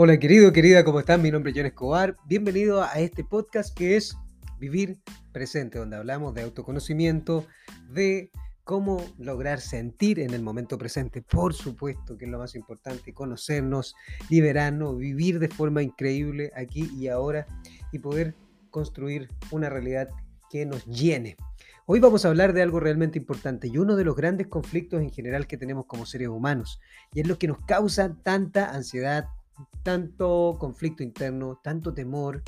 Hola querido, querida, ¿cómo están? Mi nombre es John Escobar. Bienvenido a este podcast que es Vivir Presente, donde hablamos de autoconocimiento, de cómo lograr sentir en el momento presente. Por supuesto que es lo más importante, conocernos, liberarnos, vivir de forma increíble aquí y ahora y poder construir una realidad que nos llene. Hoy vamos a hablar de algo realmente importante y uno de los grandes conflictos en general que tenemos como seres humanos y es lo que nos causa tanta ansiedad, tanto conflicto interno, tanto temor,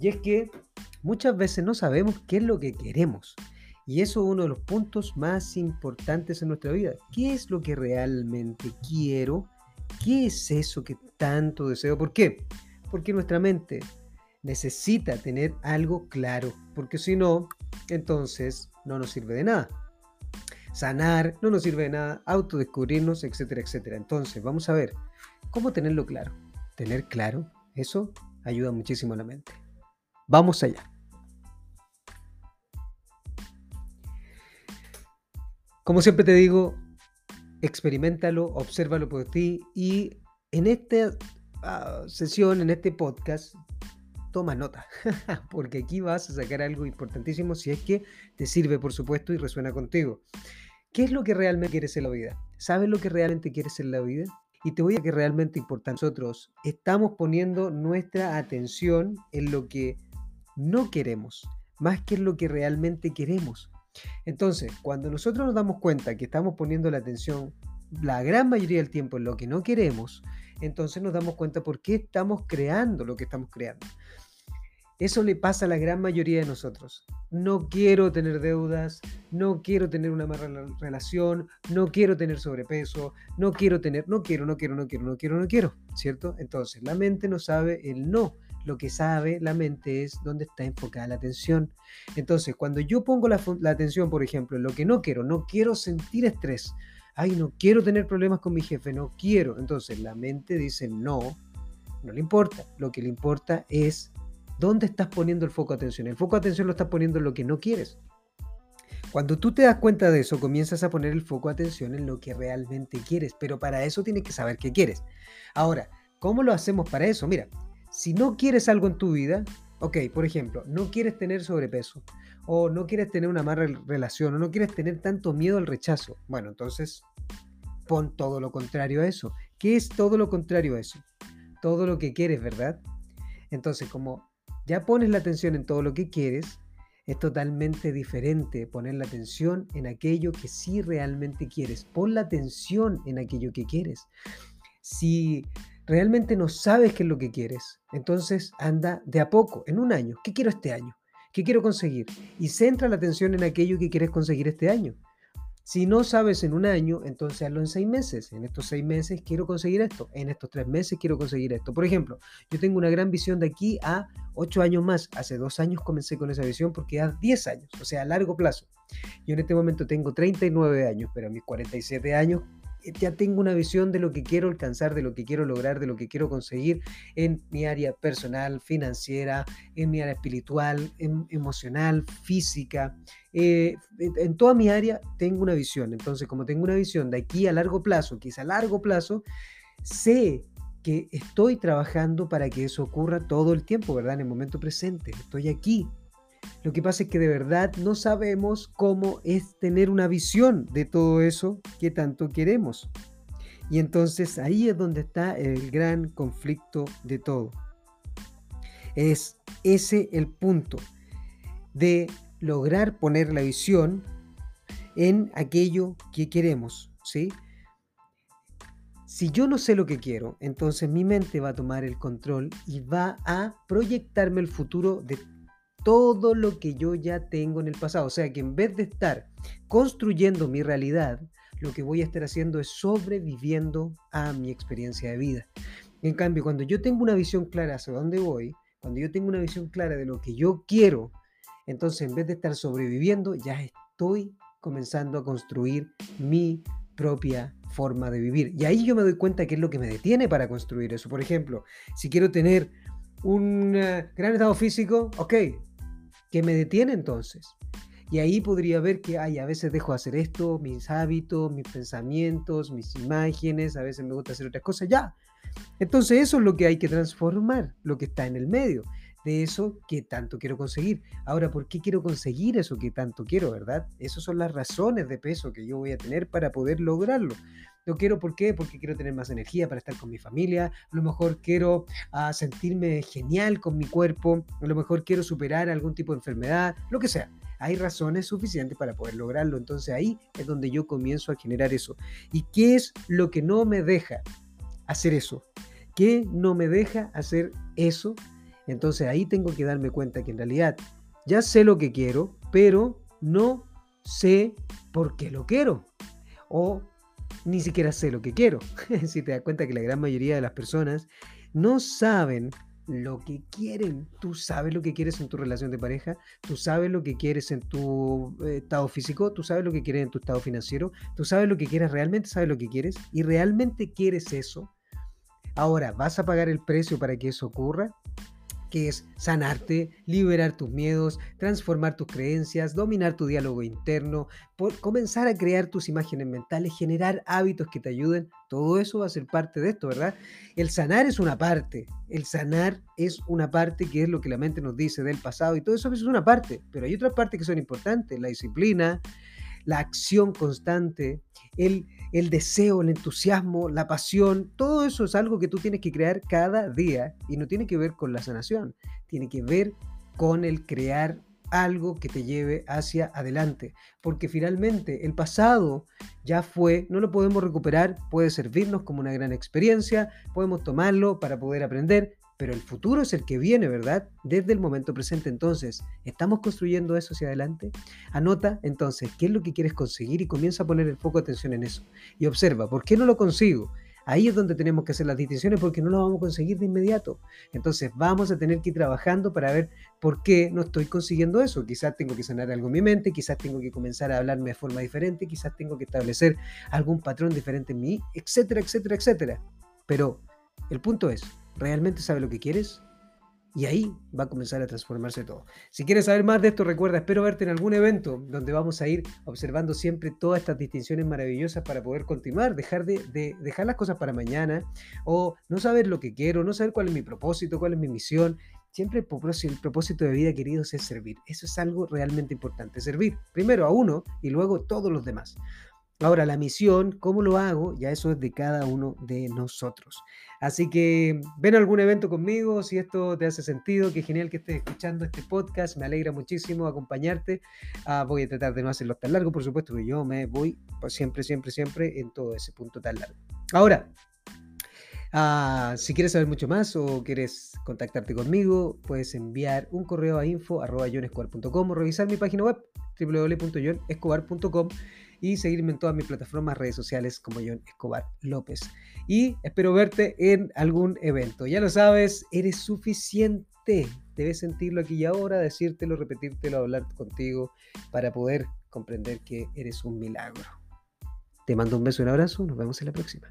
y es que muchas veces no sabemos qué es lo que queremos. Y eso es uno de los puntos más importantes en nuestra vida. ¿Qué es lo que realmente quiero? ¿Qué es eso que tanto deseo? ¿Por qué? Porque nuestra mente necesita tener algo claro, porque si no, entonces no nos sirve de nada. Sanar no nos sirve de nada, autodescubrirnos, etcétera, etcétera. Entonces, vamos a ver cómo tenerlo claro tener claro, eso ayuda muchísimo a la mente. Vamos allá. Como siempre te digo, experimentalo, obsérvalo por ti y en esta ah, sesión, en este podcast, toma nota, porque aquí vas a sacar algo importantísimo si es que te sirve, por supuesto, y resuena contigo. ¿Qué es lo que realmente quieres en la vida? ¿Sabes lo que realmente quieres en la vida? Y te voy a que realmente importante. Nosotros estamos poniendo nuestra atención en lo que no queremos, más que en lo que realmente queremos. Entonces, cuando nosotros nos damos cuenta que estamos poniendo la atención la gran mayoría del tiempo en lo que no queremos, entonces nos damos cuenta por qué estamos creando lo que estamos creando. Eso le pasa a la gran mayoría de nosotros. No quiero tener deudas, no quiero tener una mala relación, no quiero tener sobrepeso, no quiero tener, no quiero, no quiero, no quiero, no quiero, no quiero, ¿cierto? Entonces, la mente no sabe el no. Lo que sabe la mente es dónde está enfocada la atención. Entonces, cuando yo pongo la, la atención, por ejemplo, en lo que no quiero, no quiero sentir estrés, ay, no quiero tener problemas con mi jefe, no quiero. Entonces, la mente dice no, no le importa. Lo que le importa es ¿Dónde estás poniendo el foco de atención? El foco de atención lo estás poniendo en lo que no quieres. Cuando tú te das cuenta de eso, comienzas a poner el foco de atención en lo que realmente quieres, pero para eso tienes que saber qué quieres. Ahora, ¿cómo lo hacemos para eso? Mira, si no quieres algo en tu vida, ok, por ejemplo, no quieres tener sobrepeso, o no quieres tener una mala relación, o no quieres tener tanto miedo al rechazo, bueno, entonces pon todo lo contrario a eso. ¿Qué es todo lo contrario a eso? Todo lo que quieres, ¿verdad? Entonces, como ya pones la atención en todo lo que quieres, es totalmente diferente poner la atención en aquello que sí realmente quieres. Pon la atención en aquello que quieres. Si realmente no sabes qué es lo que quieres, entonces anda de a poco, en un año. ¿Qué quiero este año? ¿Qué quiero conseguir? Y centra la atención en aquello que quieres conseguir este año. Si no sabes en un año, entonces hazlo en seis meses. En estos seis meses quiero conseguir esto. En estos tres meses quiero conseguir esto. Por ejemplo, yo tengo una gran visión de aquí a ocho años más. Hace dos años comencé con esa visión porque a diez años, o sea, a largo plazo. Yo en este momento tengo 39 años, pero a mis 47 años ya tengo una visión de lo que quiero alcanzar, de lo que quiero lograr, de lo que quiero conseguir en mi área personal, financiera, en mi área espiritual, emocional, física. Eh, en toda mi área tengo una visión. Entonces, como tengo una visión de aquí a largo plazo, que es a largo plazo, sé que estoy trabajando para que eso ocurra todo el tiempo, ¿verdad? En el momento presente. Estoy aquí, lo que pasa es que de verdad no sabemos cómo es tener una visión de todo eso que tanto queremos. Y entonces ahí es donde está el gran conflicto de todo. Es ese el punto de lograr poner la visión en aquello que queremos, ¿sí? Si yo no sé lo que quiero, entonces mi mente va a tomar el control y va a proyectarme el futuro de todo lo que yo ya tengo en el pasado. O sea que en vez de estar construyendo mi realidad, lo que voy a estar haciendo es sobreviviendo a mi experiencia de vida. En cambio, cuando yo tengo una visión clara hacia dónde voy, cuando yo tengo una visión clara de lo que yo quiero, entonces en vez de estar sobreviviendo, ya estoy comenzando a construir mi propia forma de vivir. Y ahí yo me doy cuenta que es lo que me detiene para construir eso. Por ejemplo, si quiero tener un eh, gran estado físico, ok, ¿Qué me detiene entonces? Y ahí podría ver que ay, a veces dejo de hacer esto, mis hábitos, mis pensamientos, mis imágenes, a veces me gusta hacer otras cosas, ya. Entonces eso es lo que hay que transformar, lo que está en el medio de eso que tanto quiero conseguir. Ahora, ¿por qué quiero conseguir eso que tanto quiero, verdad? Esas son las razones de peso que yo voy a tener para poder lograrlo. Lo quiero, ¿por qué? Porque quiero tener más energía para estar con mi familia, a lo mejor quiero ah, sentirme genial con mi cuerpo, a lo mejor quiero superar algún tipo de enfermedad, lo que sea. Hay razones suficientes para poder lograrlo. Entonces ahí es donde yo comienzo a generar eso. ¿Y qué es lo que no me deja hacer eso? ¿Qué no me deja hacer eso? Entonces ahí tengo que darme cuenta que en realidad ya sé lo que quiero, pero no sé por qué lo quiero. O ni siquiera sé lo que quiero. si te das cuenta que la gran mayoría de las personas no saben lo que quieren. Tú sabes lo que quieres en tu relación de pareja, tú sabes lo que quieres en tu eh, estado físico, tú sabes lo que quieres en tu estado financiero, tú sabes lo que quieres, realmente sabes lo que quieres y realmente quieres eso. Ahora, ¿vas a pagar el precio para que eso ocurra? Que es sanarte, liberar tus miedos, transformar tus creencias, dominar tu diálogo interno, comenzar a crear tus imágenes mentales, generar hábitos que te ayuden. Todo eso va a ser parte de esto, ¿verdad? El sanar es una parte, el sanar es una parte que es lo que la mente nos dice del pasado y todo eso es una parte, pero hay otras partes que son importantes, la disciplina, la acción constante, el, el deseo, el entusiasmo, la pasión, todo eso es algo que tú tienes que crear cada día y no tiene que ver con la sanación, tiene que ver con el crear algo que te lleve hacia adelante, porque finalmente el pasado ya fue, no lo podemos recuperar, puede servirnos como una gran experiencia, podemos tomarlo para poder aprender, pero el futuro es el que viene, ¿verdad? Desde el momento presente. Entonces, ¿estamos construyendo eso hacia adelante? Anota entonces qué es lo que quieres conseguir y comienza a poner el foco de atención en eso. Y observa, ¿por qué no lo consigo? Ahí es donde tenemos que hacer las distinciones porque no lo vamos a conseguir de inmediato. Entonces vamos a tener que ir trabajando para ver por qué no estoy consiguiendo eso. Quizás tengo que sanar algo en mi mente, quizás tengo que comenzar a hablarme de forma diferente, quizás tengo que establecer algún patrón diferente en mí, etcétera, etcétera, etcétera. Pero el punto es, ¿Realmente sabe lo que quieres? Y ahí va a comenzar a transformarse todo. Si quieres saber más de esto, recuerda, espero verte en algún evento donde vamos a ir observando siempre todas estas distinciones maravillosas para poder continuar, dejar de, dejar las cosas para mañana o no saber lo que quiero, no saber cuál es mi propósito, cuál es mi misión. Siempre el propósito de vida, queridos, es servir. Eso es algo realmente importante. Servir primero a uno y luego a todos los demás. Ahora, la misión, ¿cómo lo hago? Ya eso es de cada uno de nosotros. Así que ven a algún evento conmigo, si esto te hace sentido, qué genial que estés escuchando este podcast, me alegra muchísimo acompañarte. Ah, voy a tratar de no hacerlo tan largo, por supuesto, que yo me voy siempre, siempre, siempre en todo ese punto tan largo. Ahora, ah, si quieres saber mucho más o quieres contactarte conmigo, puedes enviar un correo a info.com o revisar mi página web www.jonescobar.com y seguirme en todas mis plataformas, redes sociales como John Escobar López. Y espero verte en algún evento. Ya lo sabes, eres suficiente. Debes sentirlo aquí y ahora, decírtelo, repetírtelo, hablar contigo para poder comprender que eres un milagro. Te mando un beso y un abrazo. Nos vemos en la próxima.